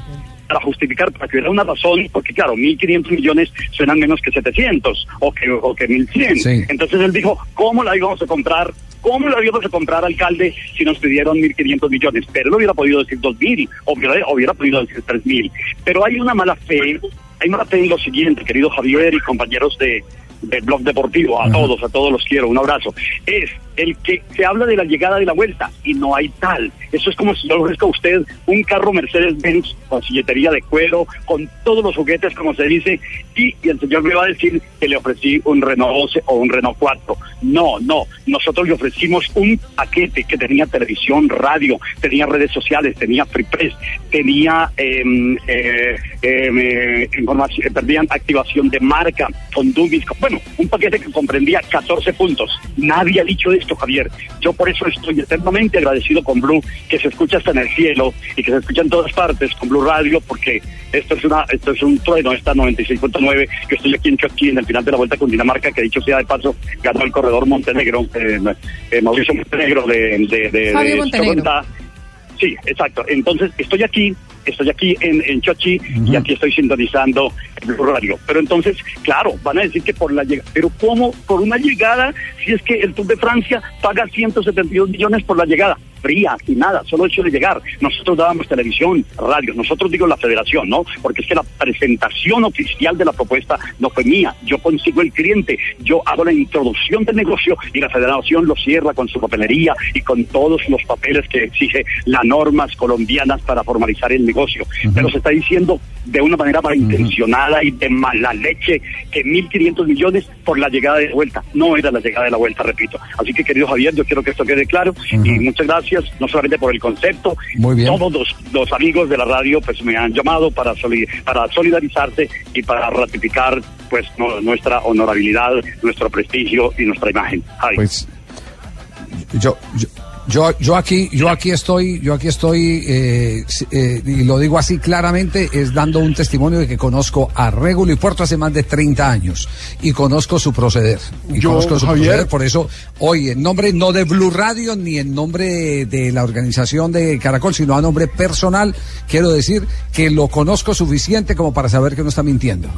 para justificar, para que hubiera una razón, porque claro, 1.500 millones suenan menos que 700 o que, o que 1.100. Sí. Entonces él dijo, ¿cómo la íbamos a comprar? ¿Cómo la íbamos a comprar, alcalde, si nos pidieron 1.500 millones? Pero él hubiera podido decir 2.000 o hubiera, hubiera podido decir 3.000. Pero hay una mala fe, hay mala fe en lo siguiente, querido Javier y compañeros de, del Blog Deportivo, a todos, a todos los quiero, un abrazo. Es el que se habla de la llegada de la vuelta y no hay tal. Eso es como si yo le ofrezco a usted un carro Mercedes-Benz con silletería de cuero, con todos los juguetes, como se dice, y, y el señor me va a decir que le ofrecí un Renault 12 o un Renault 4. No, no, nosotros le ofrecimos un paquete que tenía televisión, radio, tenía redes sociales, tenía Free Press, tenía em, eh, em, eh, información, perdían activación de marca, con con- bueno, un paquete que comprendía 14 puntos. Nadie ha dicho esto, Javier. Yo por eso estoy eternamente agradecido con Blue, que se escucha hasta en el cielo y que se escucha en todas partes con Blue Radio, porque esto es una, esto es un trueno, esta 96.9, que estoy aquí en Chucky, en el final de la vuelta con Dinamarca, que dicho sea de paso, ganó el corredor Montenegro, eh, eh, Mauricio Montenegro de, de, de, de Montenegro. Chocotá. Sí, exacto. Entonces, estoy aquí, estoy aquí en, en Chochi y aquí estoy sintonizando el Radio. Pero entonces, claro, van a decir que por la llegada, pero ¿cómo por una llegada si es que el Tour de Francia paga 172 millones por la llegada? Fría, sin nada, solo hecho de llegar. Nosotros dábamos televisión, radio, nosotros digo la federación, ¿no? Porque es que la presentación oficial de la propuesta no fue mía. Yo consigo el cliente, yo hago la introducción del negocio y la federación lo cierra con su papelería y con todos los papeles que exige las normas colombianas para formalizar el negocio. Pero se está diciendo de una manera malintencionada y de mala leche que 1.500 millones por la llegada de la vuelta. No era la llegada de la vuelta, repito. Así que, querido Javier, yo quiero que esto quede claro y muchas gracias, no solamente por el concepto. Muy bien. Todos los, los amigos de la radio pues me han llamado para, soli- para solidarizarse y para ratificar pues no- nuestra honorabilidad, nuestro prestigio y nuestra imagen. Pues yo, yo, Yo, yo aquí, yo aquí estoy, yo aquí estoy, eh, eh, y lo digo así claramente, es dando un testimonio de que conozco a Regulo y Puerto hace más de 30 años y conozco su proceder. Y Yo, conozco su Javier- proceder, por eso hoy en nombre no de Blue Radio ni en nombre de la organización de Caracol, sino a nombre personal, quiero decir que lo conozco suficiente como para saber que no está mintiendo.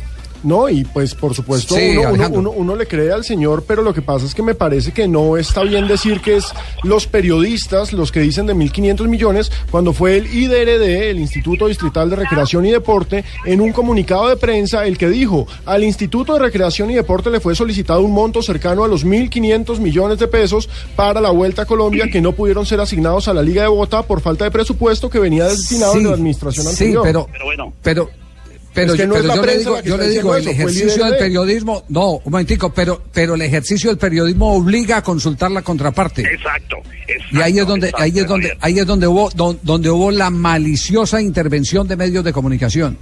No, y pues por supuesto Sí, uno, uno, Alejandro. uno- uno le cree al señor, pero lo que pasa es que me parece que no está bien decir que es los periodistas los que dicen de 1.500 millones, cuando fue el IDRD, el Instituto Distrital de Recreación y Deporte, en un comunicado de prensa el que dijo, al Instituto de Recreación y Deporte le fue solicitado un monto cercano a los 1.500 millones de pesos para la Vuelta a Colombia que no pudieron ser asignados a la Liga de Bogotá por falta de presupuesto que venía destinado Sí, de la administración sí, anterior. pero, pero, pero, Es que yo, no es pero la yo le digo, la que yo le digo, el eso, ejercicio del periodismo, no, un momentico, pero, pero el ejercicio del periodismo obliga a consultar la contraparte. Exacto. Y ahí es donde, ahí es donde, ahí es donde hubo, don- donde hubo la maliciosa intervención de medios de comunicación.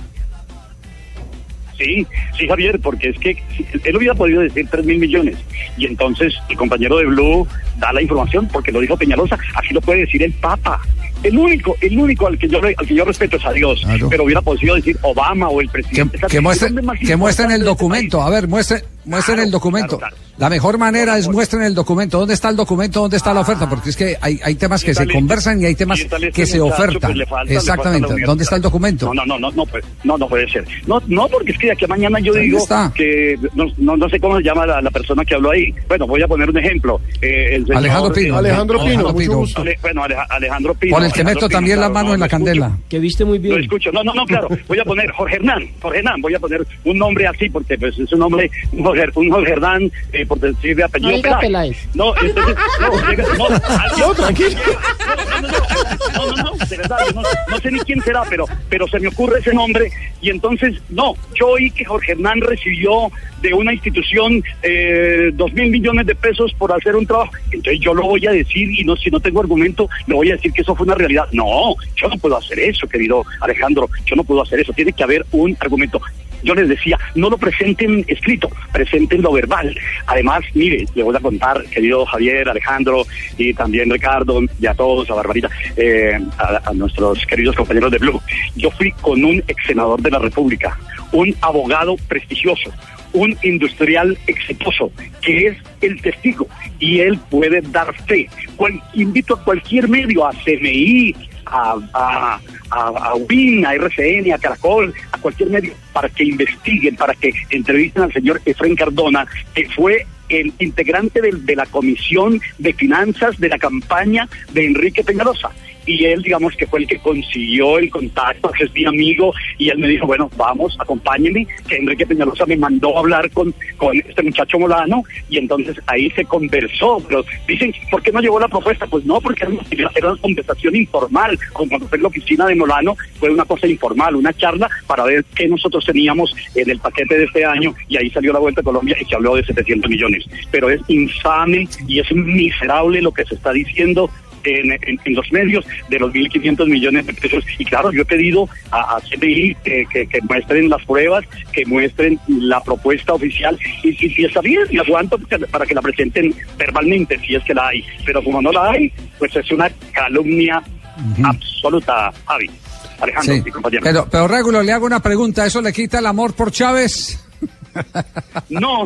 Sí, sí, Javier, porque es que él hubiera podido decir 3 mil millones. Y entonces el compañero de Blue da la información porque lo dijo Peñalosa. Así lo puede decir el Papa. El único, el único al que yo, al que yo respeto es a Dios. Pero hubiera podido decir Obama o el presidente. Que ¿Dónde más que muestren el este documento. A ver, muestren, muestren el documento. La mejor manera es muestren el documento. ¿Dónde está el documento? ¿Dónde está la oferta? Porque es que hay, hay temas que se este- conversan y hay temas y este que se ofertan. pues, falta- Exactamente. ¿Dónde está el documento? No, no, no, no, no, pues, no, no puede ser. No, no, porque es que de aquí a mañana yo ¿Dónde digo está? que no, no, no sé cómo se llama la, la persona que habló ahí. Bueno, voy a poner un ejemplo. Eh, el señor- Alejandro Pino. Alejandro Pino, Alejandro mucho Pino. gusto. Ale- bueno, Aleja- Alejandro Pino. Por el que Alejandro meto Pino, también la mano no, en la lo candela. Que viste muy Lo bien. escucho. No, no, no, claro. Voy a poner Jorge Hernán. Jorge Hernán. Voy a poner un nombre así porque pues, es un nombre, un Jorge, un Jorge Hernán, eh, por decir de apellido No diga Peláez. Peláez. No, entonces, no, diga- no, [LAUGHS] No, tranquilo. No, no, no, no, no, de verdad, yo no, no sé ni quién será, pero, pero se me ocurre ese nombre y entonces, no, yo oí que Jorge Hernán recibió de una institución eh, dos mil millones de pesos por hacer un trabajo, entonces yo lo voy a decir y no si no tengo argumento, lo voy a decir que eso fue una realidad. No, yo no puedo hacer eso, querido Alejandro, yo no puedo hacer eso, tiene que haber un argumento. Yo les decía, no lo presenten escrito, presenten lo verbal. Además, mire, le voy a contar, querido Javier, Alejandro y también Ricardo y a todos, a Barbarita, eh, a, nuestros queridos compañeros de Blue. Yo fui con un ex senador de la República, un abogado prestigioso, un industrial exitoso, que es el testigo y él puede dar fe. Invito a cualquier medio, a CMI, a, a, a, a UBIN, a RCN, a Caracol, a cualquier medio, para que investiguen, para que entrevisten al señor Efren Cardona, que fue el integrante del- de, la Comisión de Finanzas de la campaña de Enrique Peñalosa. Y él, digamos, que fue el que consiguió el contacto, que es mi amigo, y él me dijo, bueno, vamos, acompáñenme, que Enrique Peñalosa me mandó a hablar con, con este muchacho Molano, y entonces ahí se conversó. Pero dicen, ¿por qué no llegó la propuesta? Pues no, porque era una, era una conversación informal, como cuando fue en la oficina de Molano, fue una cosa informal, una charla para ver qué nosotros teníamos en el paquete de este año, y ahí salió la Vuelta a Colombia y se habló de 700 millones. Pero es infame y es miserable lo que se está diciendo en, en- en los medios de los 1.500 millones de pesos. Y claro, yo he pedido a, a CNI que, que- que muestren las pruebas, que muestren la propuesta oficial. Y si, está bien, y aguanto para que la presenten verbalmente, si es que la hay. Pero como no la hay, pues es una calumnia absoluta, Javi. Alejandro, Sí. mi compañero. Pero, pero Regulo, le hago una pregunta. ¿Eso le quita el amor por Chávez? No,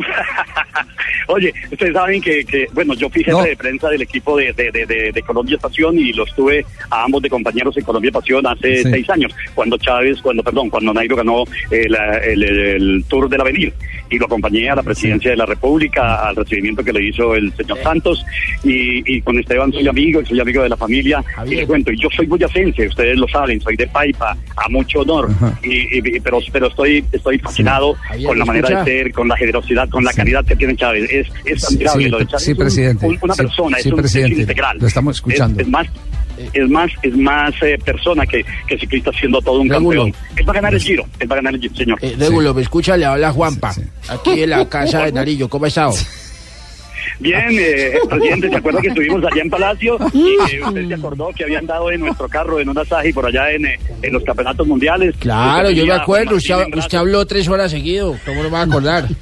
[LAUGHS] oye, ustedes saben que, que, bueno, yo fui jefe No. de prensa del equipo de, de, de, de- Colombia Estación y los tuve a ambos de compañeros en Colombia Estación hace Sí. seis años, cuando Chávez, cuando, perdón, cuando Nairo ganó eh, la- el, el- el Tour del Avenir y lo acompañé a la presidencia de la República, al recibimiento que le hizo el señor Santos y, y con Esteban soy amigo, soy amigo de la familia y les cuento, y yo soy boyacense, ustedes lo saben, soy de Paipa, a mucho honor, y, y- pero, pero estoy, estoy fascinado con la ¿me manera escucha? de ser, con la generosidad, con la caridad que tiene Chávez. Es, es Sí, admirable sí, lo de Chávez. sí, es un- presidente. un- una Sí, persona, sí, es un es presidente. integral. Lo estamos escuchando. Es, es más, es más, es más eh, persona que, que ciclista siendo todo un Regulo. campeón. Él va a ganar el giro, él va a ganar el giro, señor. Eh, Regulo, me escucha, le habla Juanpa. Aquí en la [LAUGHS] casa de Narillo, ¿cómo ha estado? Bien, eh, presidente, ¿se acuerda que estuvimos allá en Palacio [LAUGHS] y que usted se acordó que habían dado en nuestro carro en un asaji por allá en, eh, en los campeonatos mundiales? Claro, yo me acuerdo, usted, habló tres horas seguido, ¿cómo no va a acordar? [LAUGHS]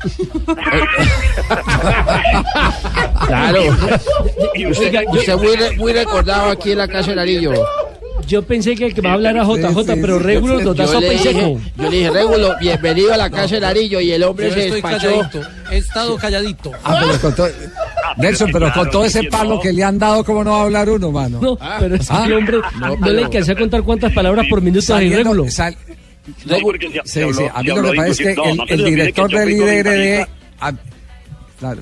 claro, usted, usted muy, muy recordado aquí en la casa de Larillo. Yo pensé que el que va a hablar a JJ, pero Regulo nos da Yo sopa y seco. yo le dije, Regulo, bienvenido a la casa de Larillo y el hombre se estoy despachó. calladito, he estado calladito. Ah, pero con todo- Nelson, pero con todo ese palo que le han dado, ¿cómo no va a hablar uno, mano? No, pero es que Ah. el hombre no, le alcancé a contar cuántas palabras por minuto a Regulo. sal- No, porque se- Sí, sí, a mí lo que pasa es que el, director del IDRD... comentarista. a- Claro.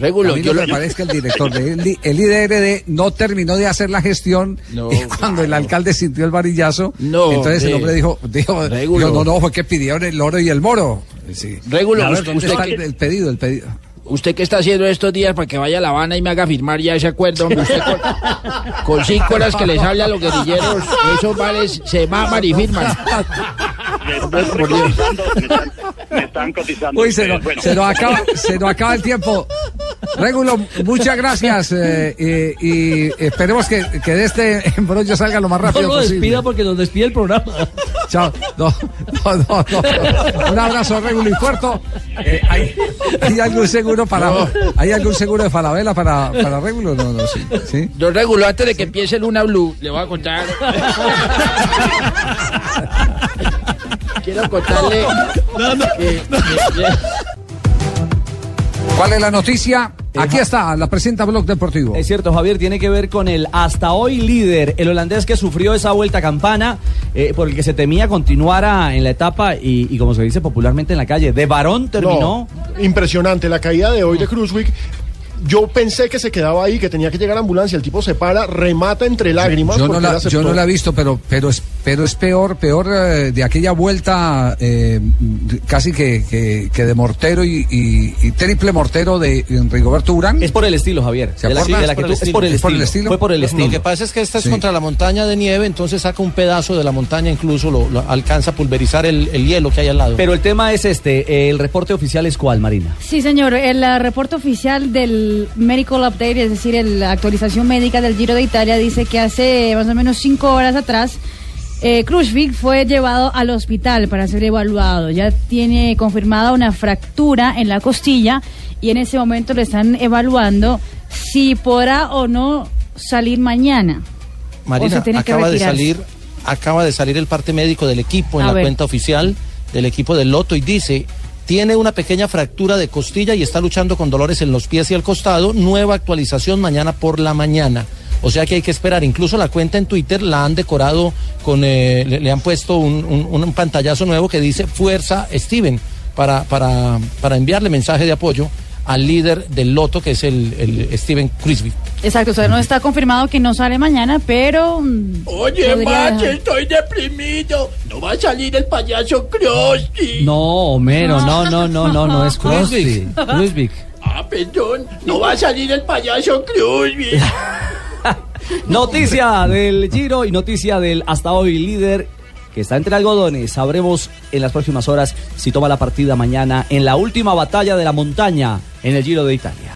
Regulo, a mí yo lo que me parece que el director del I- el IDRD no terminó de hacer la gestión [LAUGHS] No, y cuando el alcalde sintió el varillazo, No, entonces el hombre. dijo, dijo, dijo, no, no, fue que pidieron el oro y el moro. Sí. Regulo, ver, usted- ¿dónde usted que- el, pedido, el pedido? ¿Usted qué está haciendo estos días para que vaya a La Habana y me haga firmar ya ese acuerdo? Usted con, [LAUGHS] con cinco horas que les hable a los guerrilleros, esos vales se maman y firman. Me están cotizando, me están, me están cotizando. Uy, se ustedes. nos, Bueno, se nos acaba, se nos acaba el tiempo. Régulo, muchas gracias eh, y, y esperemos que, que de este embrollo salga lo más No rápido lo posible. despida porque nos despide el programa. Chao. No, no, no, no. Un abrazo, Regulo y Puerto. Eh, ¿hay, hay algún seguro para hay algún seguro de Falabella para, para Regulo? No, no, sí. ¿sí? Don Regulo, antes de que empiece Luna Blue, le voy a contar. Quiero contarle. que- que- ¿Cuál es la noticia? Aquí está, la presenta Blog Deportivo. Es cierto, Javier, tiene que ver con el hasta hoy líder, el holandés que sufrió esa vuelta campana, eh, por el que se temía continuara en la etapa y, y como se dice popularmente en la calle, de varón terminó. No, impresionante la caída de hoy de Cruzwick. Yo pensé que se quedaba ahí, que tenía que llegar a ambulancia. El tipo se para, remata entre lágrimas. No, la, yo no la he visto, pero, pero, es, pero es peor, peor eh, de aquella vuelta eh, casi que, que, que de mortero y, y- y triple mortero de Rigoberto Urán. Es por el estilo, Javier. ¿Se De la- acuerda? de la que tú- es por el estilo. Fue por el Lo estilo. que pasa es que esta es Sí. contra la montaña de nieve, entonces saca un pedazo de la montaña, incluso lo, lo alcanza a pulverizar el, el hielo que hay al lado. Pero el tema es este, el reporte oficial es cuál, Marina. Sí, señor. El eh, reporte oficial del Medical Update, es decir, el- la actualización médica del Giro de Italia, dice que hace más o menos cinco horas atrás, eh, Krushvik fue llevado al hospital para ser evaluado. Ya tiene confirmada una fractura en la costilla y en ese momento lo están evaluando si podrá o no salir mañana. Marina, se acaba de salir, acaba de salir el parte médico del equipo en A la ver. cuenta oficial del equipo del Loto y dice tiene una pequeña fractura de costilla y está luchando con dolores en los pies y al costado. Nueva actualización mañana por la mañana. O sea que hay que esperar. Incluso la cuenta en Twitter la han decorado con, eh, le, le han puesto un, un- un pantallazo nuevo que dice Fuerza Steven para, para, para enviarle mensaje de apoyo al líder del Loto que es el, el Steven Crisby. Exacto, o sea, no está confirmado que no sale mañana, pero... mm, Oye, macho, estoy deprimido. No va a salir el payaso Krusty. No, Homero, no, no, no, no, no es [LAUGHS] Krusty. Krusvik. Ah, perdón. No va a salir el payaso Krusty. [LAUGHS] Noticia del Giro y noticia del hasta hoy líder que está entre algodones. Sabremos en las próximas horas si toma la partida mañana en la última batalla de la montaña en el Giro de Italia.